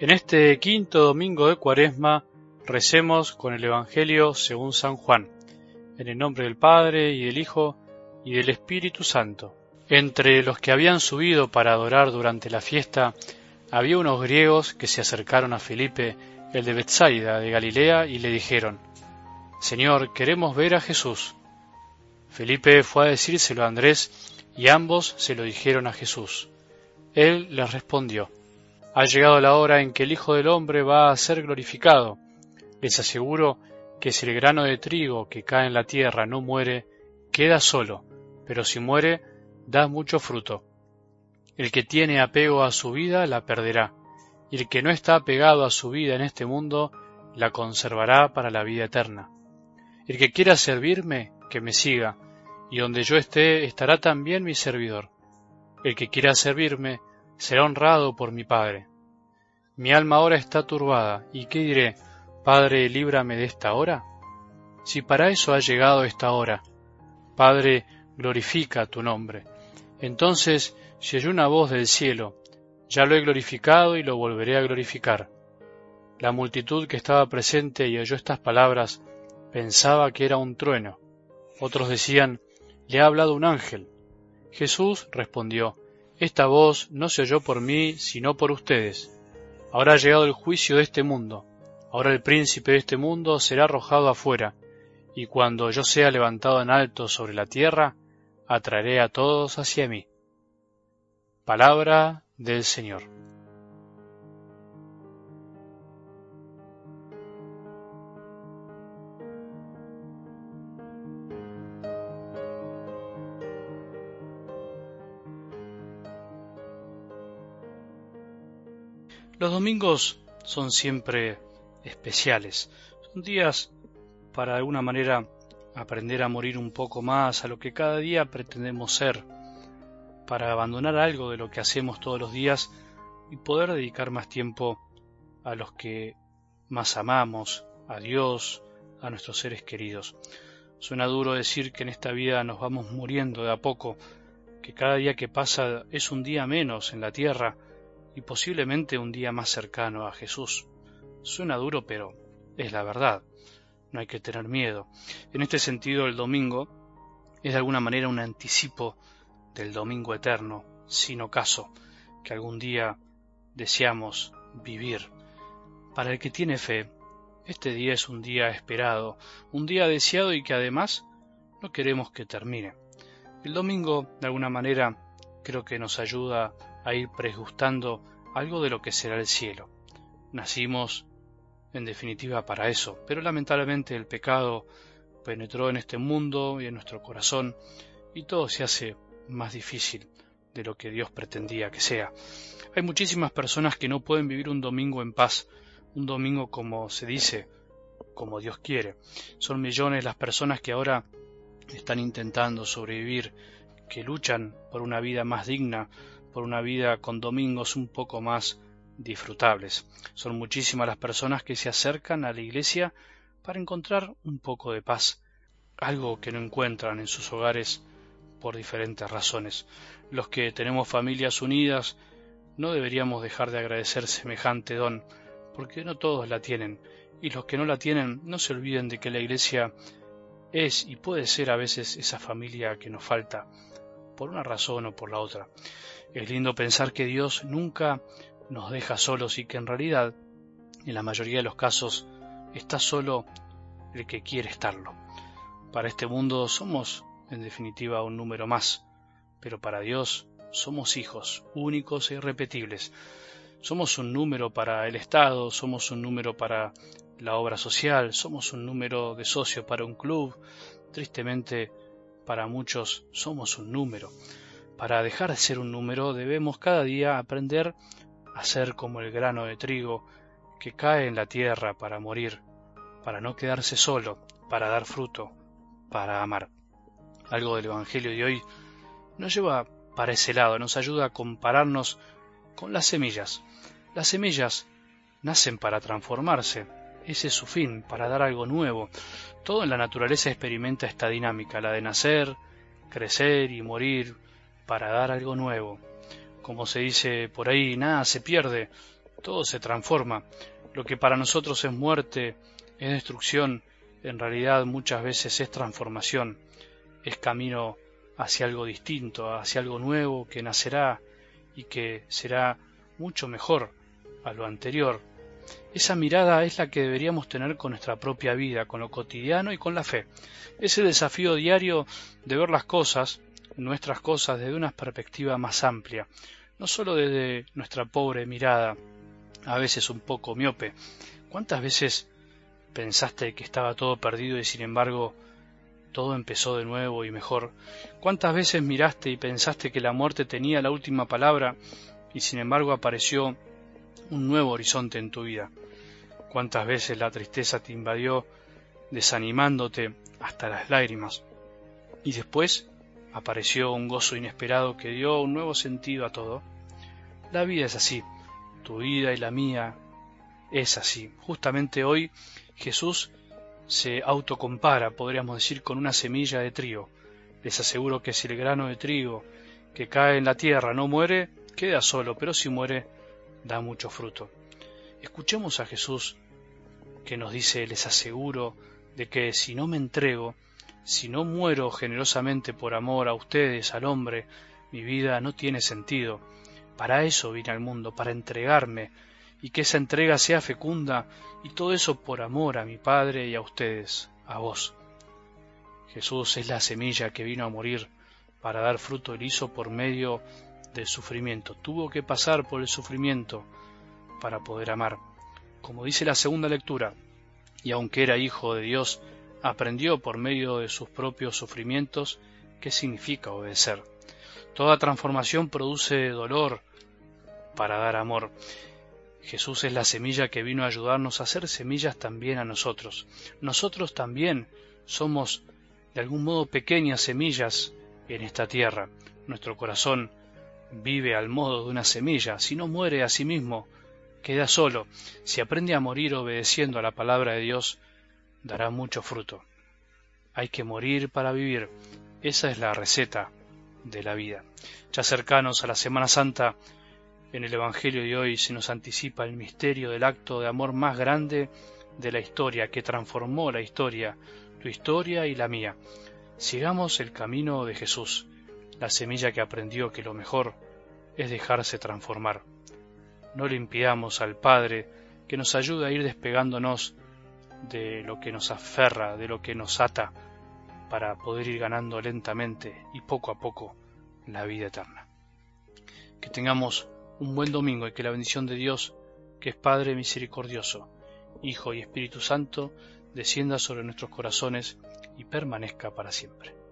En este quinto domingo de Cuaresma recemos con el Evangelio según San Juan, en el nombre del Padre y del Hijo y del Espíritu Santo. Entre los que habían subido para adorar durante la fiesta había unos griegos que se acercaron a Felipe, el de Bethsaida de Galilea, y le dijeron, Señor, queremos ver a Jesús. Felipe fue a decírselo a Andrés, y ambos se lo dijeron a Jesús. Él les respondió, ha llegado la hora en que el Hijo del Hombre va a ser glorificado. Les aseguro que si el grano de trigo que cae en la tierra no muere, queda solo, pero si muere, da mucho fruto. El que tiene apego a su vida la perderá, y el que no está apegado a su vida en este mundo la conservará para la vida eterna. El que quiera servirme, que me siga, y donde yo esté estará también mi servidor. El que quiera servirme, será honrado por mi Padre. Mi alma ahora está turbada, ¿y qué diré? Padre, líbrame de esta hora. Si para eso ha llegado esta hora, Padre, glorifica tu nombre. Entonces si oyó una voz del cielo, ya lo he glorificado y lo volveré a glorificar. La multitud que estaba presente y oyó estas palabras pensaba que era un trueno. Otros decían, le ha hablado un ángel. Jesús respondió, esta voz no se oyó por mí, sino por ustedes. Ahora ha llegado el juicio de este mundo. Ahora el príncipe de este mundo será arrojado afuera, y cuando yo sea levantado en alto sobre la tierra, atraeré a todos hacia mí. Palabra del Señor. Los domingos son siempre especiales, son días para de alguna manera aprender a morir un poco más a lo que cada día pretendemos ser, para abandonar algo de lo que hacemos todos los días y poder dedicar más tiempo a los que más amamos, a Dios, a nuestros seres queridos. Suena duro decir que en esta vida nos vamos muriendo de a poco, que cada día que pasa es un día menos en la tierra, y posiblemente un día más cercano a Jesús. Suena duro, pero es la verdad. No hay que tener miedo. En este sentido, el domingo es de alguna manera un anticipo del domingo eterno, sin ocaso, que algún día deseamos vivir. Para el que tiene fe, este día es un día esperado, un día deseado y que además no queremos que termine. El domingo, de alguna manera, creo que nos ayuda a ir prejuzgando algo de lo que será el cielo. Nacimos, en definitiva, para eso, pero lamentablemente el pecado penetró en este mundo y en nuestro corazón y todo se hace más difícil de lo que Dios pretendía que sea. Hay muchísimas personas que no pueden vivir un domingo en paz, un domingo como se dice, como Dios quiere. Son millones las personas que ahora están intentando sobrevivir, que luchan por una vida más digna, por una vida con domingos un poco más disfrutables. Son muchísimas las personas que se acercan a la iglesia para encontrar un poco de paz, algo que no encuentran en sus hogares por diferentes razones. Los que tenemos familias unidas no deberíamos dejar de agradecer semejante don, porque no todos la tienen, y los que no la tienen no se olviden de que la iglesia es y puede ser a veces esa familia que nos falta, por una razón o por la otra. Es lindo pensar que Dios nunca nos deja solos y que en realidad, en la mayoría de los casos, está solo el que quiere estarlo. Para este mundo somos, en definitiva, un número más, pero para Dios somos hijos, únicos e irrepetibles. Somos un número para el Estado, somos un número para la obra social, somos un número de socio para un club. Tristemente, para muchos somos un número. Para dejar de ser un número debemos cada día aprender a ser como el grano de trigo que cae en la tierra para morir, para no quedarse solo, para dar fruto, para amar. Algo del Evangelio de hoy nos lleva para ese lado, nos ayuda a compararnos con las semillas. Las semillas nacen para transformarse, ese es su fin, para dar algo nuevo. Todo en la naturaleza experimenta esta dinámica, la de nacer, crecer y morir, para dar algo nuevo. Como se dice por ahí, nada se pierde, todo se transforma. Lo que para nosotros es muerte, es destrucción, en realidad muchas veces es transformación, es camino hacia algo distinto, hacia algo nuevo que nacerá y que será mucho mejor a lo anterior. Esa mirada es la que deberíamos tener con nuestra propia vida, con lo cotidiano y con la fe. Ese desafío diario de ver las cosas, nuestras cosas, desde una perspectiva más amplia, no solo desde nuestra pobre mirada, a veces un poco miope. ¿Cuántas veces pensaste que estaba todo perdido y sin embargo todo empezó de nuevo y mejor? ¿Cuántas veces miraste y pensaste que la muerte tenía la última palabra y sin embargo apareció un nuevo horizonte en tu vida? ¿Cuántas veces la tristeza te invadió desanimándote hasta las lágrimas? Y después apareció un gozo inesperado que dio un nuevo sentido a todo. La vida es así, tu vida y la mía es así. Justamente hoy Jesús se autocompara, podríamos decir, con una semilla de trigo. Les aseguro que si el grano de trigo que cae en la tierra no muere, queda solo, pero si muere, da mucho fruto. Escuchemos a Jesús que nos dice, les aseguro, de que si no me entrego, si no muero generosamente por amor a ustedes, al hombre, mi vida no tiene sentido. Para eso vine al mundo, para entregarme, y que esa entrega sea fecunda, y todo eso por amor a mi Padre y a ustedes, a vos. Jesús es la semilla que vino a morir para dar fruto liso por medio sufrimiento. Tuvo que pasar por el sufrimiento para poder amar. Como dice la segunda lectura, y aunque era hijo de Dios, aprendió por medio de sus propios sufrimientos qué significa obedecer. Toda transformación produce dolor para dar amor. Jesús es la semilla que vino a ayudarnos a ser semillas también a nosotros. Nosotros también somos de algún modo pequeñas semillas en esta tierra. Nuestro corazón vive al modo de una semilla. Si no muere a sí mismo, queda solo. Si aprende a morir obedeciendo a la palabra de Dios, dará mucho fruto. Hay que morir para vivir. Esa es la receta de la vida. Ya cercanos a la Semana Santa, en el Evangelio de hoy se nos anticipa el misterio del acto de amor más grande de la historia, que transformó la historia, tu historia y la mía. Sigamos el camino de Jesús, la semilla que aprendió que lo mejor es dejarse transformar. No le impidamos al Padre que nos ayude a ir despegándonos de lo que nos aferra, de lo que nos ata, para poder ir ganando lentamente y poco a poco la vida eterna. Que tengamos un buen domingo y que la bendición de Dios, que es Padre misericordioso, Hijo y Espíritu Santo, descienda sobre nuestros corazones y permanezca para siempre.